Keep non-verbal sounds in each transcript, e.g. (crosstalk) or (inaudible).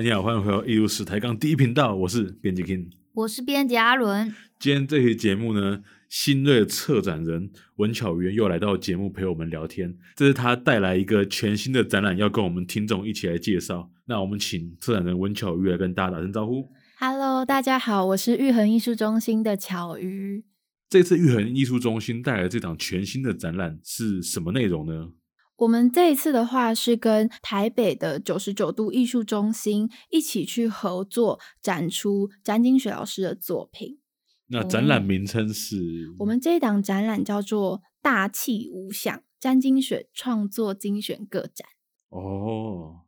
嗨，你好，欢迎回到艺术史台杠第一频道，我是编辑 King，我是编辑阿伦。今天这期节目呢，新锐策展人文巧鱼又来到节目陪我们聊天，这是他带来一个全新的展览，要跟我们听众一起来介绍。那我们请策展人文巧瑜来跟大家打声招呼。Hello，大家好，我是玉恒艺术中心的巧瑜。这次玉恒艺术中心带来这档全新的展览是什么内容呢？我们这一次的话是跟台北的九十九度艺术中心一起去合作展出詹金雪老师的作品。那展览名称是？我们这一档展览叫做“大气无相”詹金雪创作精选个展。哦。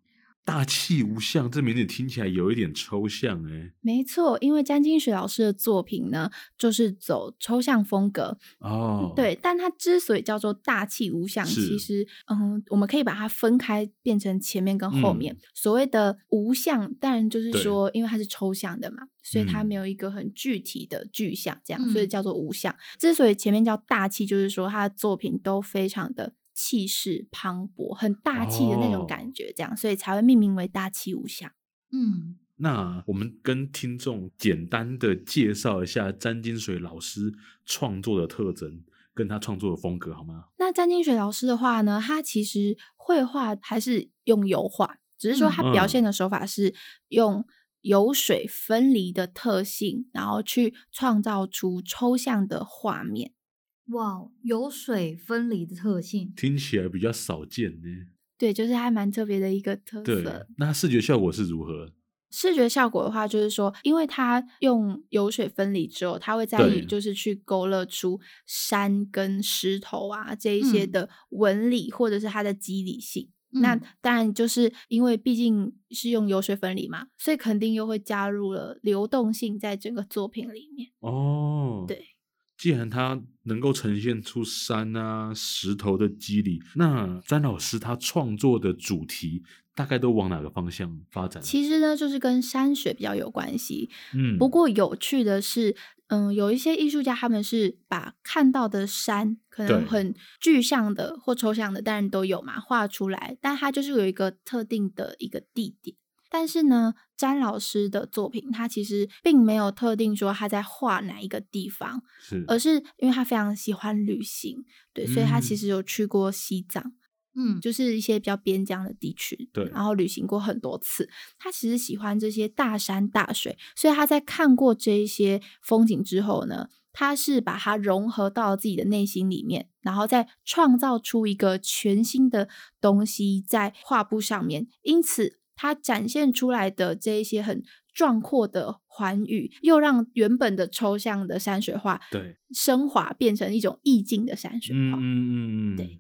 大气无相，这名字听起来有一点抽象哎。没错，因为詹金水老师的作品呢，就是走抽象风格哦。对，但他之所以叫做大气无相，其实嗯，我们可以把它分开，变成前面跟后面。嗯、所谓的无相，当然就是说，因为它是抽象的嘛，所以它没有一个很具体的具象，这样，嗯、所以叫做无相。之所以前面叫大气，就是说他的作品都非常的。气势磅礴，很大气的那种感觉，这样，哦、所以才会命名为“大气无相”。嗯，那我们跟听众简单的介绍一下詹金水老师创作的特征，跟他创作的风格好吗？那詹金水老师的话呢，他其实绘画还是用油画，只是说他表现的手法是用油水分离的特性，然后去创造出抽象的画面。哇，油水分离的特性听起来比较少见呢。对，就是还蛮特别的一个特色。对，那它视觉效果是如何？视觉效果的话，就是说，因为它用油水分离之后，它会在于就是去勾勒出山跟石头啊这一些的纹理，或者是它的肌理性。嗯、那当然就是因为毕竟是用油水分离嘛，所以肯定又会加入了流动性在整个作品里面。哦，对。既然它能够呈现出山啊、石头的肌理，那詹老师他创作的主题大概都往哪个方向发展？其实呢，就是跟山水比较有关系。嗯，不过有趣的是，嗯，有一些艺术家他们是把看到的山可能很具象的或抽象的，当然都有嘛，画出来，但它就是有一个特定的一个地点。但是呢，詹老师的作品，他其实并没有特定说他在画哪一个地方，是，而是因为他非常喜欢旅行，对，所以他其实有去过西藏，嗯，就是一些比较边疆的地区，对，然后旅行过很多次。他其实喜欢这些大山大水，所以他在看过这一些风景之后呢，他是把它融合到自己的内心里面，然后再创造出一个全新的东西在画布上面，因此。它展现出来的这一些很壮阔的环宇，又让原本的抽象的山水画对升华变成一种意境的山水画。嗯嗯嗯，对。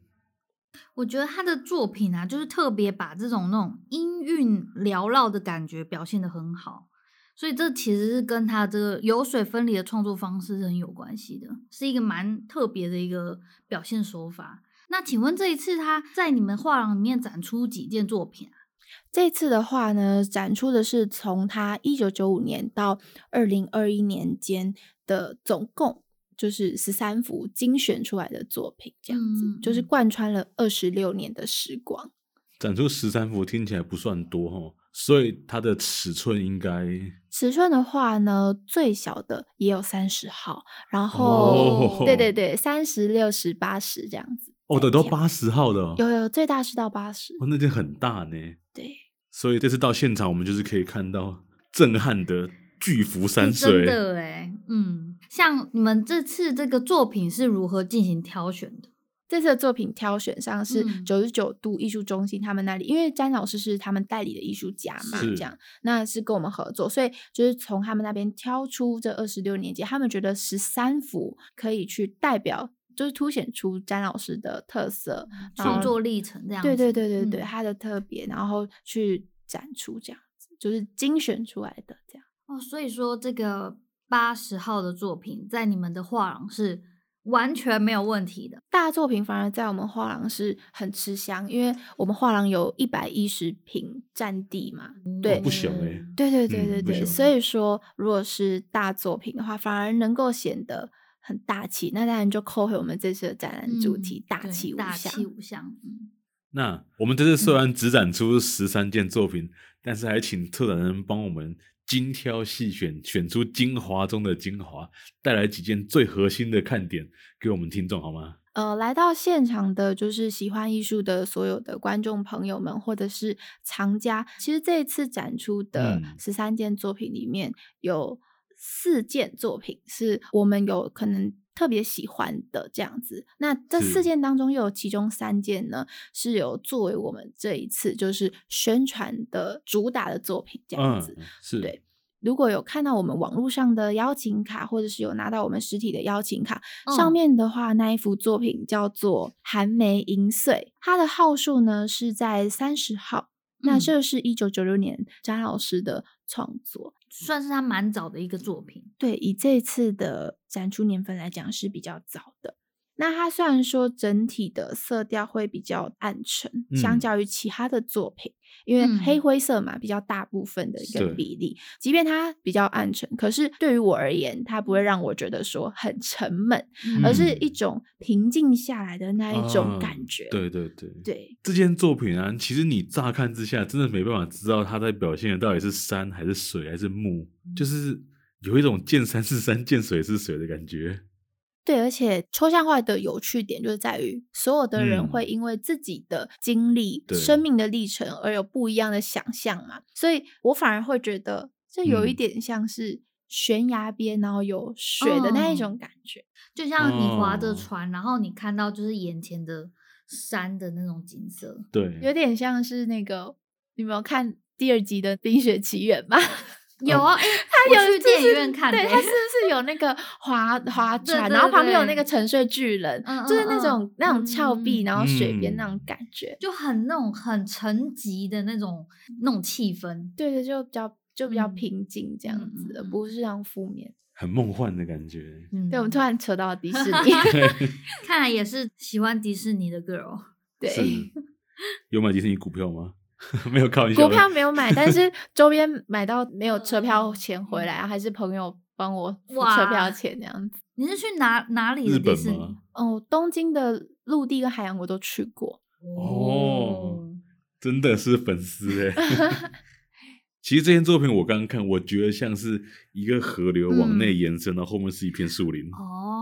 我觉得他的作品啊，就是特别把这种那种音韵缭绕的感觉表现的很好，所以这其实是跟他这个油水分离的创作方式是很有关系的，是一个蛮特别的一个表现手法。那请问这一次他在你们画廊里面展出几件作品啊？这次的话呢，展出的是从他一九九五年到二零二一年间的总共就是十三幅精选出来的作品，这样子、嗯、就是贯穿了二十六年的时光。展出十三幅听起来不算多哈，所以它的尺寸应该尺寸的话呢，最小的也有三十号，然后、哦、对对对，三十六十八十这样子。哦，等到八十号的、哦，有有最大是到八十，哦，那就很大呢。对，所以这次到现场，我们就是可以看到震撼的巨幅山水。真的哎，嗯，像你们这次这个作品是如何进行挑选的？这次的作品挑选上是九十九度艺术中心他们那里，嗯、因为詹老师是他们代理的艺术家嘛，是这样，那是跟我们合作，所以就是从他们那边挑出这二十六年间，他们觉得十三幅可以去代表。就是凸显出詹老师的特色，创作历程这样子。对对对对对，他的特别，然后去展出这样子，就是精选出来的这样。哦，所以说这个八十号的作品在你们的画廊是完全没有问题的。大作品反而在我们画廊是很吃香，因为我们画廊有一百一十平占地嘛，对，不小哎。对对对对对，所以说如果是大作品的话，反而能够显得。很大气，那当然就扣回我们这次的展览主题“大气无相”。大气无相。那我们这次虽然只展出十三件作品，嗯、但是还请策展人帮我们精挑细选，选出精华中的精华，带来几件最核心的看点给我们听众，好吗？呃，来到现场的就是喜欢艺术的所有的观众朋友们，或者是藏家。其实这一次展出的十三件作品里面，有四件作品是我们有可能特别喜欢的这样子。那这四件当中，又有其中三件呢，是有作为我们这一次就是宣传的主打的作品这样子。嗯、是对。如果有看到我们网络上的邀请卡，或者是有拿到我们实体的邀请卡，嗯、上面的话，那一幅作品叫做《寒梅银穗》，它的号数呢是在三十号。嗯、那这是一九九六年詹老师的创作，算是他蛮早的一个作品。对，以这次的展出年份来讲是比较早的。那它虽然说整体的色调会比较暗沉，嗯、相较于其他的作品。因为黑灰色嘛，比较大部分的一个比例，即便它比较暗沉，可是对于我而言，它不会让我觉得说很沉闷，嗯、而是一种平静下来的那一种感觉。啊、对对对。对，这件作品啊，其实你乍看之下，真的没办法知道它在表现的到底是山还是水还是木，嗯、就是有一种见山是山，见水是水的感觉。对，而且抽象画的有趣点就是在于，所有的人会因为自己的经历、嗯、生命的历程而有不一样的想象嘛，所以我反而会觉得这有一点像是悬崖边，然后有水的那一种感觉，哦、就像你划着船，然后你看到就是眼前的山的那种景色，对，有点像是那个，你有没有看第二集的《冰雪奇缘》吗？有啊，哎，他有去电影院看，对，他是不是有那个划划船，然后旁边有那个沉睡巨人，就是那种那种峭壁，然后水边那种感觉，就很那种很沉寂的那种那种气氛，对对，就比较就比较平静这样子的，不是像负面，很梦幻的感觉。对，我们突然扯到迪士尼 (laughs) (laughs) 看来也是喜欢迪士尼的 girl。对，(laughs) 有买迪士尼股票吗？(laughs) 没有靠股票没有买，但是 (laughs) 周边买到没有车票钱回来，还是朋友帮我付车票钱这样子。你是去哪哪里的迪士尼？哦，东京的陆地跟海洋我都去过。哦，真的是粉丝哎。(laughs) 其实这件作品我刚刚看，我觉得像是一个河流往内延伸，然后后面是一片树林。哦。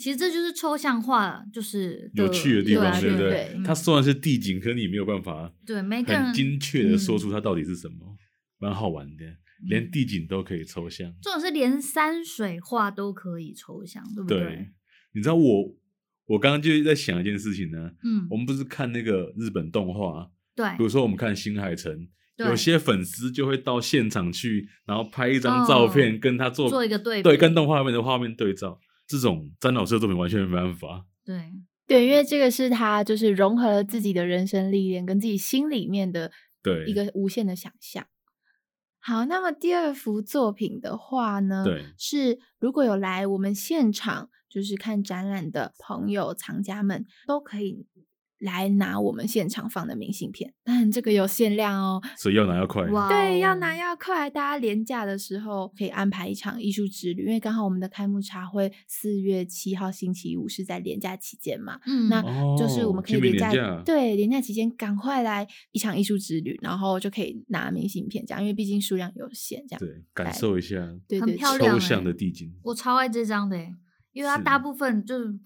其实这就是抽象化，就是有趣的地方，对不对？它虽然是地景，可你没有办法对很精确的说出它到底是什么，蛮好玩的。连地景都可以抽象，这种是连山水画都可以抽象，对不对？对，你知道我我刚刚就在想一件事情呢。嗯，我们不是看那个日本动画，对，比如说我们看新海诚，有些粉丝就会到现场去，然后拍一张照片，跟他做做一个对比，对，跟动画里面的画面对照。这种詹老师的作品完全没办法。对对，因为这个是他就是融合了自己的人生历练跟自己心里面的对一个无限的想象。好，那么第二幅作品的话呢，对是如果有来我们现场就是看展览的朋友藏家们都可以。来拿我们现场放的明信片，但这个有限量哦，所以要拿要快。Wow 对，要拿要快。大家连假的时候可以安排一场艺术之旅，因为刚好我们的开幕茶会四月七号星期五是在连假期间嘛，嗯，那就是我们可以连假，连假对连假期间赶快来一场艺术之旅，然后就可以拿明信片，这样，因为毕竟数量有限，这样对，感受一下，对，对，很漂亮，抽象的地景，我超爱这张的，因为它大部分就是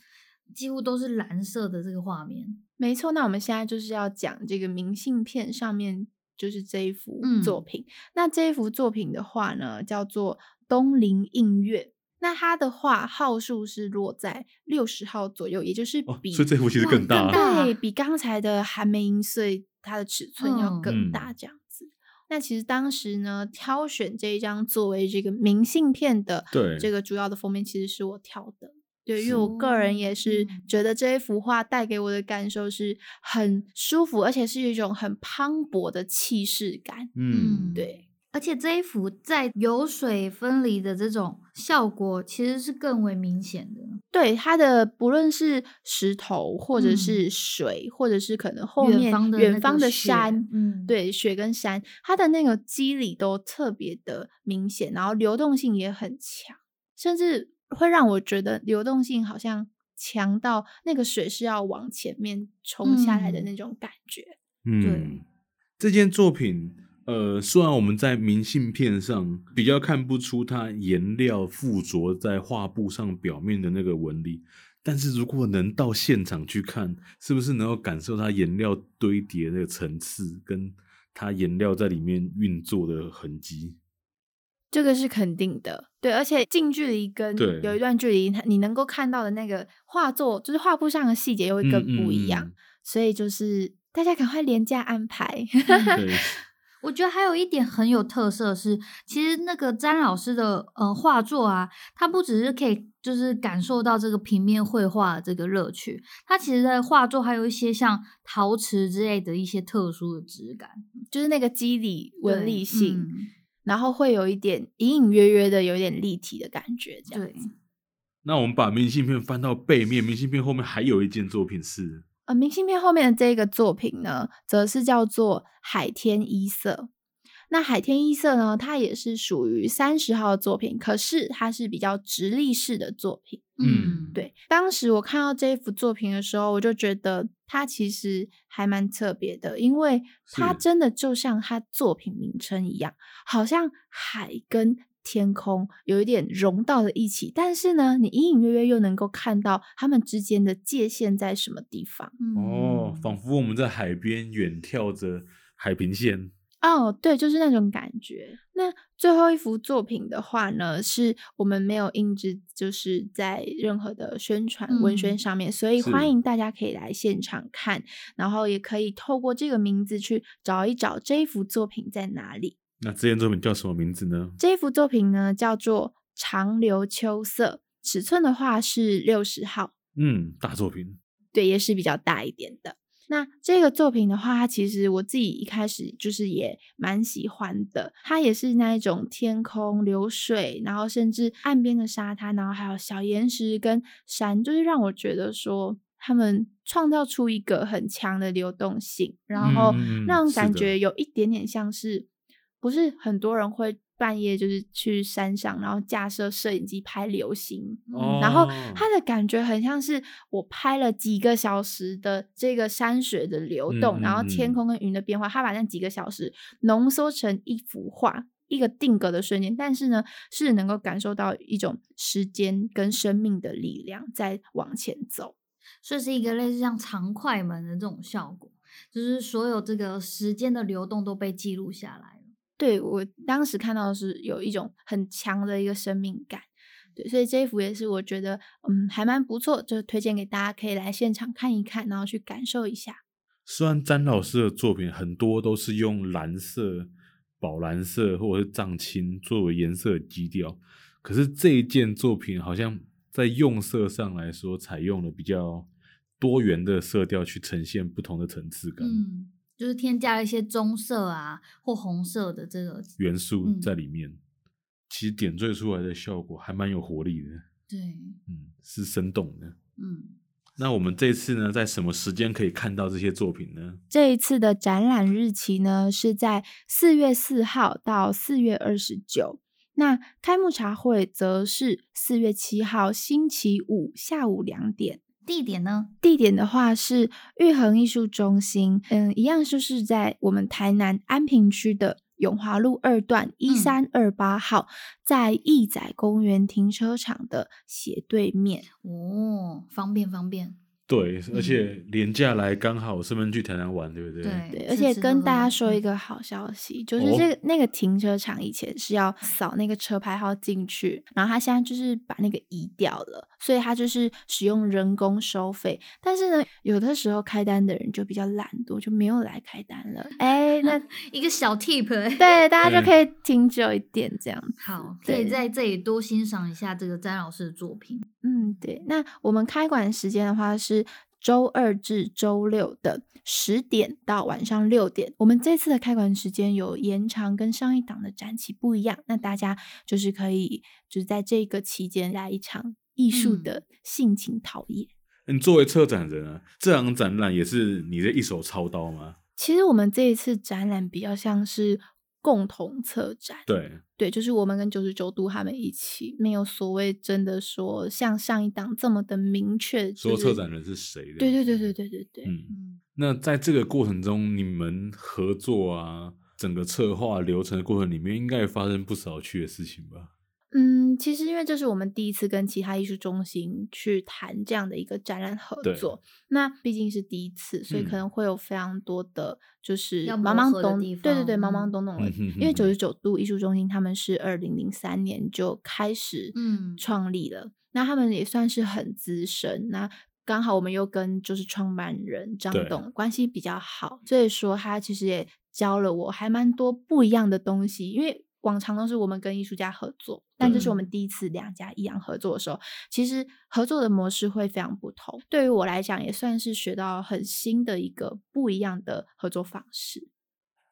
几乎都是蓝色的这个画面。没错，那我们现在就是要讲这个明信片上面就是这一幅作品。嗯、那这一幅作品的话呢，叫做《东林映月》。那它的画号数是落在六十号左右，也就是比、哦、所以这幅其实更大，对，比刚才的《寒梅银穗》它的尺寸要更大这样子。嗯、那其实当时呢，挑选这一张作为这个明信片的这个主要的封面，其实是我挑的。对，因为我个人也是觉得这一幅画带给我的感受是很舒服，而且是一种很磅礴的气势感。嗯，对，而且这一幅在油水分离的这种效果其实是更为明显的。对，它的不论是石头，或者是水，嗯、或者是可能后面远方的山，嗯，对，雪跟山，它的那个肌理都特别的明显，然后流动性也很强，甚至。会让我觉得流动性好像强到那个水是要往前面冲下来的那种感觉。嗯，对，这件作品，呃，虽然我们在明信片上比较看不出它颜料附着在画布上表面的那个纹理，但是如果能到现场去看，是不是能够感受它颜料堆叠的层次，跟它颜料在里面运作的痕迹？这个是肯定的，对，而且近距离跟有一段距离，你能够看到的那个画作，就是画布上的细节又会更不一样，嗯嗯嗯，所以就是大家赶快连假安排。(laughs) 我觉得还有一点很有特色是，其实那个詹老师的呃画作啊，他不只是可以就是感受到这个平面绘画的这个乐趣，他其实在画作还有一些像陶瓷之类的一些特殊的质感，就是那个肌理纹理性。然后会有一点隐隐约约的，有一点立体的感觉，这样子。对。那我们把明信片翻到背面，明信片后面还有一件作品是，呃，明信片后面的这个作品呢，则是叫做海天一色。那海天一色呢，它也是属于三十号的作品，可是它是比较直立式的作品。嗯，对。当时我看到这一幅作品的时候，我就觉得它其实还蛮特别的，因为它真的就像它作品名称一样，好像海跟天空有一点融到了一起，但是呢，你隐隐约约又能够看到它们之间的界限在什么地方。哦，仿佛我们在海边远眺着海平线。哦，对，就是那种感觉。那最后一幅作品的话呢，是我们没有印制，就是在任何的宣传文宣上面，嗯，所以欢迎大家可以来现场看，然后也可以透过这个名字去找一找这一幅作品在哪里。那这件作品叫什么名字呢？这一幅作品呢叫做《长留秋色》，尺寸的话是六十号。嗯，大作品。对，也是比较大一点的。那这个作品的话，它其实我自己一开始就是也蛮喜欢的。它也是那一种天空、流水，然后甚至岸边的沙滩，然后还有小岩石跟山，就是让我觉得说他们创造出一个很强的流动性，然后那种感觉有一点点像是，是不是很多人会。半夜就是去山上，然后架设摄影机拍流星，哦，然后它的感觉很像是我拍了几个小时的这个山水的流动，嗯、然后天空跟云的变化，他把那几个小时浓缩成一幅画，一个定格的瞬间，但是呢，是能够感受到一种时间跟生命的力量在往前走，所以是一个类似像长快门的这种效果，就是所有这个时间的流动都被记录下来。对，我当时看到的是有一种很强的一个生命感，对，所以这一幅也是我觉得嗯还蛮不错，就推荐给大家可以来现场看一看，然后去感受一下。虽然詹老师的作品很多都是用蓝色、宝蓝色或者是藏青作为颜色基调，可是这一件作品好像在用色上来说，采用了比较多元的色调去呈现不同的层次感。嗯。就是添加了一些棕色啊或红色的这个元素在里面，嗯、其实点缀出来的效果还蛮有活力的。对，嗯，是生动的。嗯，那我们这次呢，在什么时间可以看到这些作品呢？这一次的展览日期呢，是在四月四号到四月二十九。那开幕茶会则是四月七号星期五下午两点。地点呢？地点的话是玉衡艺术中心，嗯，一样就是在我们台南安平区的永华路二段一三二八号，嗯、在义载公园停车场的斜对面。哦，方便方便。对，而且廉价来刚好顺便去台南玩，对不对？对，而且跟大家说一个好消息，就是这个那个停车场以前是要扫那个车牌号进去，然后他现在就是把那个移掉了，所以他就是使用人工收费。但是呢，有的时候开单的人就比较懒惰，就没有来开单了。哎，那 (laughs) 一个小 tip，对，大家就可以停久一点这样子。好，可以在这里多欣赏一下这个詹老师的作品。嗯，对。那我们开馆时间的话是周二至周六的十点到晚上六点。我们这次的开馆时间有延长，跟上一档的展期不一样。那大家就是可以就是在这个期间来一场艺术的性情陶冶。你作为策展人啊，这场展览也是你的一手操刀吗？其实我们这一次展览比较像是。共同策展。对对，就是我们跟九十九度他们一起，没有所谓真的说像上一档这么的明确，就是、说策展人是谁的。对对对对对对对。嗯，那在这个过程中，你们合作啊，整个策划流程的过程里面，应该也发生不少趣的事情吧？嗯，其实因为这是我们第一次跟其他艺术中心去谈这样的一个展览合作，那毕竟是第一次，所以可能会有非常多的就是茫茫懂，对对对，茫茫懂懂的。嗯、因为九十九度艺术中心他们是二零零三年就开始嗯创立了，嗯、那他们也算是很资深。那刚好我们又跟就是创办人张董关系比较好，所以说他其实也教了我还蛮多不一样的东西，因为。往常都是我们跟艺术家合作，但这是我们第一次两家一样合作的时候，其实合作的模式会非常不同。对于我来讲，也算是学到很新的一个不一样的合作方式。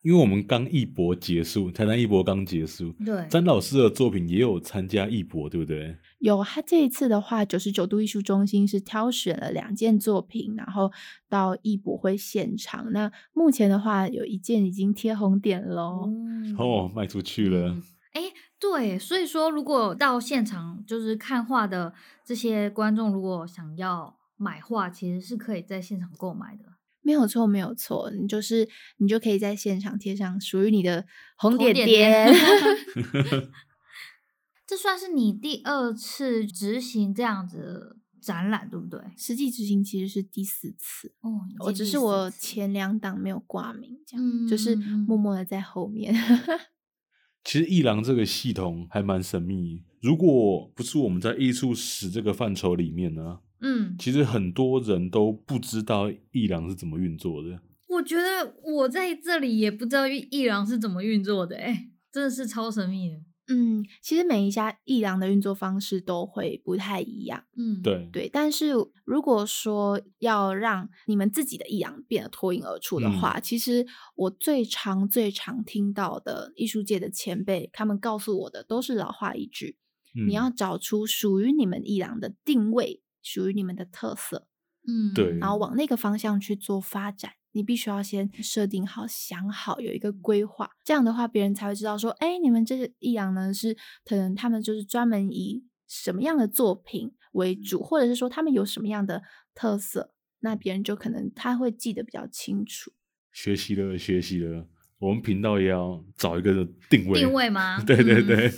因为我们刚艺博结束，台南艺博刚结束，对，詹老师的作品也有参加艺博，对不对？有，他这一次的话，九十九度艺术中心是挑选了两件作品，然后到艺博会现场。那目前的话，有一件已经贴红点喽，嗯、哦，卖出去了。哎、嗯，对，所以说如果到现场就是看画的这些观众，如果想要买画，其实是可以在现场购买的。没有错，没有错，你就是你就可以在现场贴上属于你的红点点。(laughs) (laughs) 这算是你第二次执行这样子的展览，对不对？实际执行其实是第四次哦，我只是我前两档没有挂名，这样、嗯、就是默默的在后面。其实艺廊这个系统还蛮神秘，如果不是我们在艺术史这个范畴里面呢？嗯，其实很多人都不知道艺廊是怎么运作的。我觉得我在这里也不知道艺廊是怎么运作的，哎，真的是超神秘的。嗯，其实每一家艺廊的运作方式都会不太一样。嗯，对对。但是如果说要让你们自己的艺廊变得脱颖而出的话，嗯，其实我最常最常听到的艺术界的前辈，他们告诉我的都是老话一句：嗯，你要找出属于你们艺廊的定位。属于你们的特色，嗯，对，然后往那个方向去做发展，你必须要先设定好、想好，有一个规划，这样的话，别人才会知道说，哎，你们这个益阳呢，是可能他们就是专门以什么样的作品为主，或者是说他们有什么样的特色，那别人就可能他会记得比较清楚。学习了，学习了，我们频道也要找一个定位，定位吗？(laughs) 对对对。嗯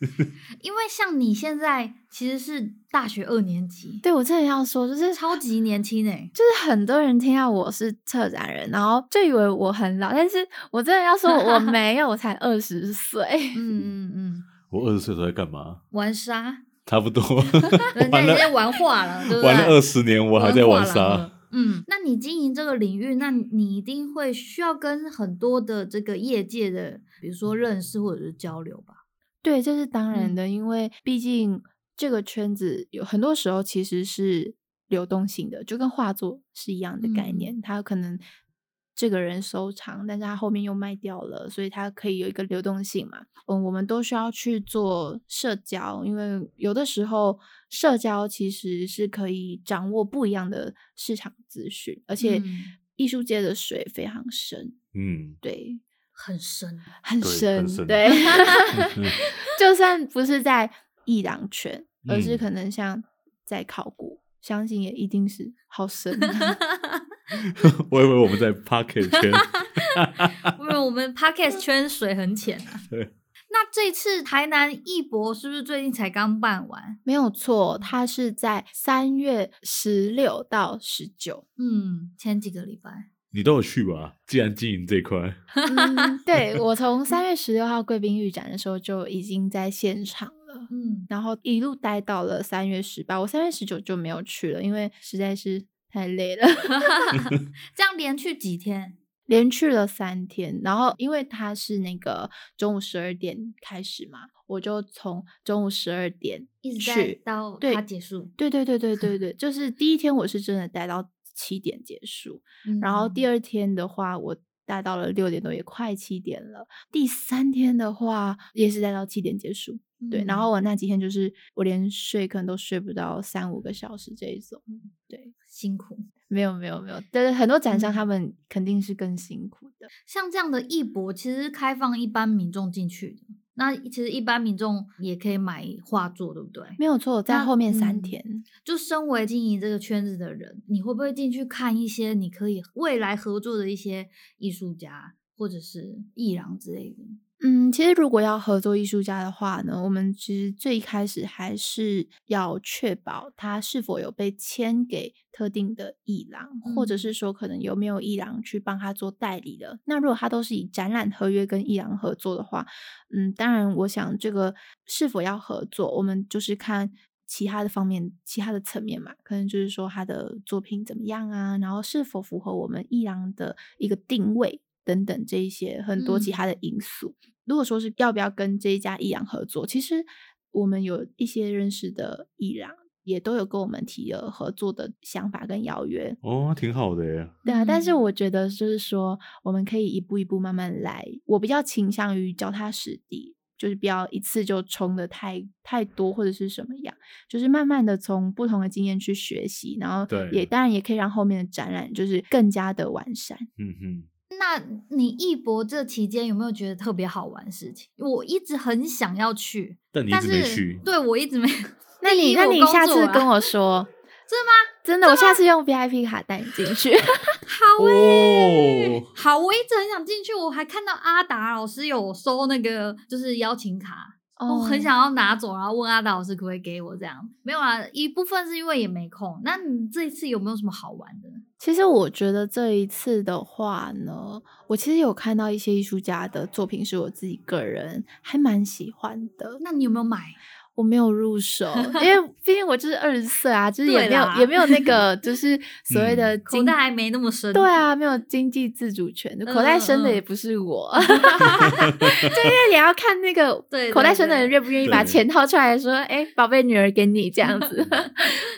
(laughs) 因为像你现在其实是大学二年级，对，我真的要说，就是超级年轻诶，就是很多人听到我是策展人，然后就以为我很老，但是我真的要说我 (laughs) 没有，我才二十岁。嗯嗯嗯，我二十岁都在干嘛？玩沙，差不多。(laughs) 人家已经玩化了，对不对？玩了二十年，我还在玩沙。嗯，那你经营这个领域，那你一定会需要跟很多的这个业界的，比如说认识或者是交流吧？对，这是当然的，嗯、因为毕竟这个圈子有很多时候其实是流动性的，就跟画作是一样的概念。嗯、他可能这个人收藏，但是他后面又卖掉了，所以他可以有一个流动性嘛。嗯，我们都需要去做社交，因为有的时候社交其实是可以掌握不一样的市场资讯，而且艺术界的水非常深。嗯，对。很深，很深，对，对 (laughs) 就算不是在艺廊圈，而是可能像在考古，嗯、相信也一定是好深。(laughs) 我以为我们在 Pocket 圈，(laughs) 因为我们 Pocket 圈水很浅啊。对，那这次台南艺博是不是最近才刚办完？没有错，它是在三月十六到十九，嗯，前几个礼拜。你都有去吧？既然经营这块，嗯，对，(laughs) 我从三月十六号贵宾预展的时候就已经在现场了，嗯，然后一路待到了三月十八，我三月十九就没有去了，因为实在是太累了。(laughs) 这样连去几天？连去了三天，然后因为他是那个中午十二点开始嘛，我就从中午十二点一直待到他结束。对对对对对对，就是第一天我是真的待到。七点结束，然后第二天的话，我待到了六点多，也快七点了。第三天的话，也是待到七点结束。嗯、对，然后我那几天就是我连睡可能都睡不到三五个小时这一种。对，辛苦。没有没有没有，但是很多展商他们肯定是更辛苦的。的。像这样的艺博，其实开放一般民众进去的。那其实一般民众也可以买画作，对不对？没有错，在后面三天。嗯，就身为经营这个圈子的人，你会不会进去看一些你可以未来合作的一些艺术家或者是艺廊之类的？嗯，其实如果要合作艺术家的话呢，我们其实最开始还是要确保他是否有被签给特定的艺廊，嗯、或者是说可能有没有艺廊去帮他做代理的。那如果他都是以展览合约跟艺廊合作的话，嗯，当然我想这个是否要合作，我们就是看其他的方面、其他的层面嘛，可能就是说他的作品怎么样啊，然后是否符合我们艺廊的一个定位。等等，这一些很多其他的因素。嗯、如果说是要不要跟这一家艺廊合作，其实我们有一些认识的艺廊，也都有跟我们提了合作的想法跟邀约。哦，挺好的耶。对啊，但是我觉得就是说，我们可以一步一步慢慢来。我比较倾向于脚踏实地，就是不要一次就冲的太太多或者是什么样，就是慢慢的从不同的经验去学习，然后也当然也可以让后面的展览就是更加的完善。嗯哼。那你一博这期间有没有觉得特别好玩的事情？我一直很想要去，但你一直没去。对，我一直没。(laughs) 那你那你下次跟我说，真的吗？真的，我下次用 VIP 卡带你进去。(laughs) 好诶，好，我一直很想进去，我还看到阿达老师有收那个就是邀请卡。我很想要拿走，然后问阿达老师可不可以给我这样。没有啊，一部分是因为也没空。那你这一次有没有什么好玩的？其实我觉得这一次的话呢，我其实有看到一些艺术家的作品，是我自己个人还蛮喜欢的。那你有没有买？我没有入手，因为 (laughs) 毕竟我就是二十岁啊，就是也没有也没有那 (laughs) 个，就是所谓的口袋还没那么深。对啊，没有经济自主权，口袋深的也不是我。(laughs) 就因为你要看那个口袋深的人愿不愿意把钱掏出来说，哎，宝贝女儿给你这样子。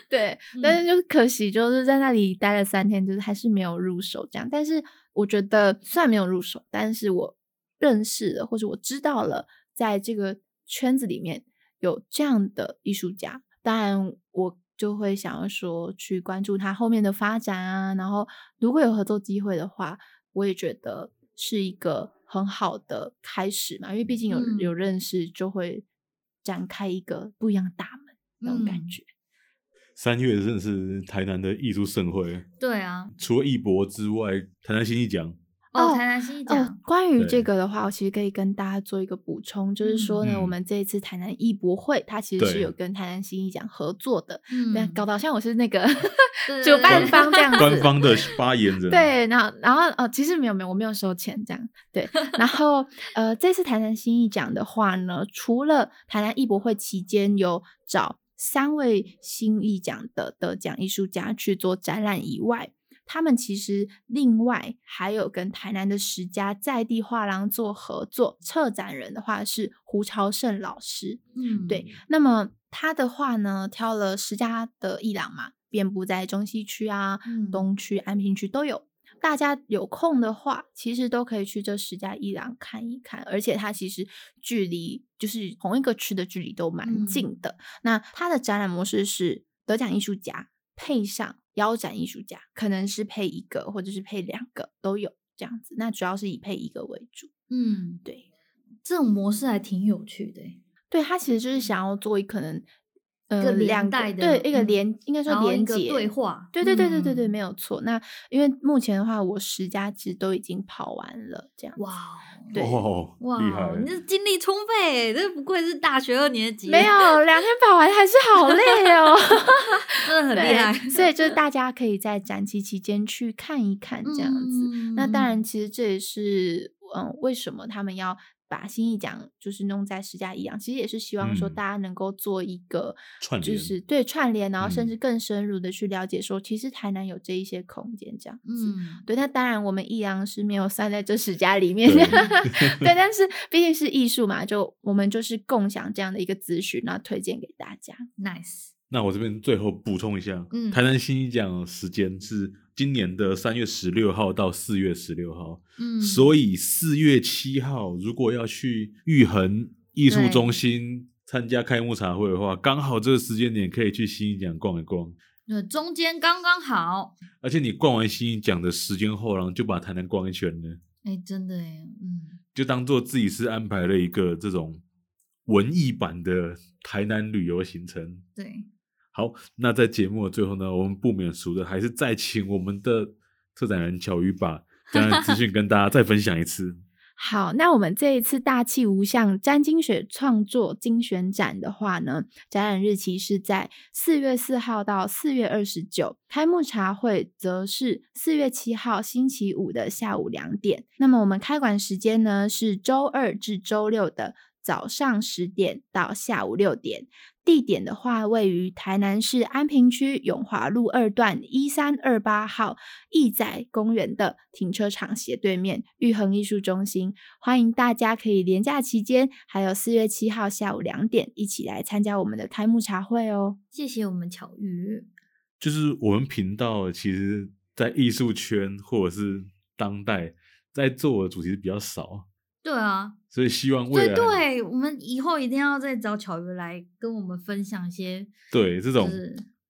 对，但是就是可惜，就是在那里待了三天，就是还是没有入手这样。但是我觉得虽然没有入手，但是我认识了或者我知道了，在这个圈子里面。有这样的艺术家，当然我就会想要说去关注他后面的发展啊。然后如果有合作机会的话，我也觉得是一个很好的开始嘛。因为毕竟有有认识，就会展开一个不一样的大门、嗯、那种感觉。三月真的是台南的艺术盛会。对啊，除了艺博之外，台南新艺奖。哦，台南新艺奖。哦，关于这个的话，我其实可以跟大家做一个补充，就是说呢，我们这一次台南艺博会，它其实是有跟台南新艺奖合作的。嗯，搞得好像我是那个 (laughs) 主办方这样子，官方的发言人。对，然后，然后，呃，其实没有，没有，我没有收钱这样。对，(laughs) 然后，呃，这次台南新艺奖的话呢，除了台南艺博会期间有找三位新艺奖的得奖艺术家去做展览以外，他们其实另外还有跟台南的十家在地画廊做合作，策展人的话是胡朝胜老师。嗯，对。那么他的话呢，挑了十家的艺廊嘛，遍布在中西区啊、嗯、东区、安平区都有。大家有空的话，其实都可以去这十家艺廊看一看，而且它其实距离就是同一个区的距离都蛮近的。嗯、那它的展览模式是得奖艺术家配上。腰斩艺术家可能是配一个，或者是配两个都有这样子。那主要是以配一个为主。嗯，对，这种模式还挺有趣的。对，他其实就是想要做一可能。一个连带的，对，一个连应该说连接对话，对对对对对对，没有错。那因为目前的话，我十家其实都已经跑完了，这样。哇，对，哇，厉害！你这精力充沛，这不愧是大学二年级。没有，两天跑完还是好累哦，(laughs) 真的很厉害。所以就是大家可以在展期期间去看一看这样子。那当然，其实这也是嗯，为什么他们要。把新意奖就是弄在十家艺廊，其实也是希望说大家能够做一个就是对串联，然后甚至更深入的去了解说，其实台南有这一些空间这样子。嗯，对。那当然，我们益阳是没有算在这十家里面，对，对，(laughs) 但是毕竟是艺术嘛，就我们就是共享这样的一个资讯，然后推荐给大家。Nice。那我这边最后补充一下，嗯，台南新艺奖时间是今年的三月十六号到四月十六号，嗯，所以四月七号如果要去玉恒艺术中心参加开幕茶会的话，刚好这个时间点可以去新一奖逛一逛，那，中间刚刚好。而且你逛完新一奖的时间后，然后就把台南逛一圈了。哎，真的哎，嗯，就当做自己是安排了一个这种文艺版的台南旅游行程。对，好，那在节目的最后呢，我们不免俗的还是再请我们的策展人巧瑜把 (laughs) 这样的资讯跟大家再分享一次。(laughs) 好，那我们这一次大气无相詹金雪创作精选展的话呢，展览日期是在四月四号到四月二十九，开幕茶会则是四月七号星期五的下午两点。那么我们开馆时间呢是周二至周六的早上十点到下午六点。地点的话，位于台南市安平区永华路二段一三二八号义载公园的停车场斜对面玉恒艺术中心，欢迎大家可以连假期间，还有四月七号下午两点一起来参加我们的开幕茶会哦。谢谢我们巧鱼。就是我们频道其实，在艺术圈或者是当代，在做的主题比较少。对啊，所以希望未来对，对我们以后一定要再找巧鱼来跟我们分享一些对这种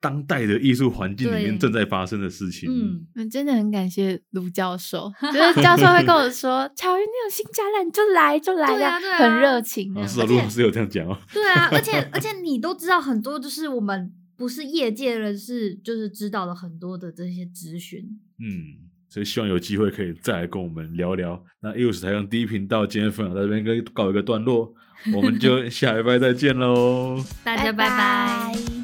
当代的艺术环境里面正在发生的事情。嗯，真的很感谢卢教授，(laughs) 就是教授会跟我说：“ (laughs) 巧鱼，你有新展览就来就来，呀啊对啊，很热情。啊”是啊，卢老师有这样讲哦。对啊，而且 (laughs) 而且你都知道很多，就是我们不是业界人士，就是知道了很多的这些资讯。嗯。所以希望有机会可以再来跟我们聊聊。那艺术史台上第一频道今天分享到这边，跟告一个段落，我们就下礼拜再见喽，大家拜拜。